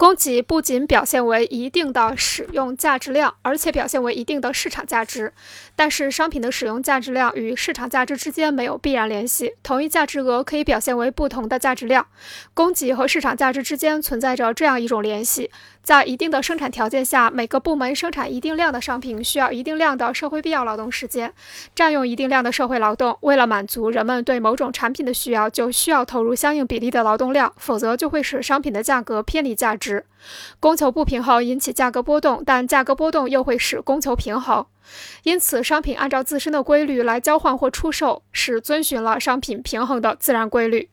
供给不仅表现为一定的使用价值量，而且表现为一定的市场价值。但是，商品的使用价值量与市场价值之间没有必然联系。同一价值额可以表现为不同的价值量。供给和市场价值之间存在着这样一种联系：在一定的生产条件下，每个部门生产一定量的商品需要一定量的社会必要劳动时间，占用一定量的社会劳动。为了满足人们对某种产品的需要，就需要投入相应比例的劳动量，否则就会使商品的价格偏离价值。供求不平衡引起价格波动，但价格波动又会使供求平衡。因此，商品按照自身的规律来交换或出售，是遵循了商品平衡的自然规律。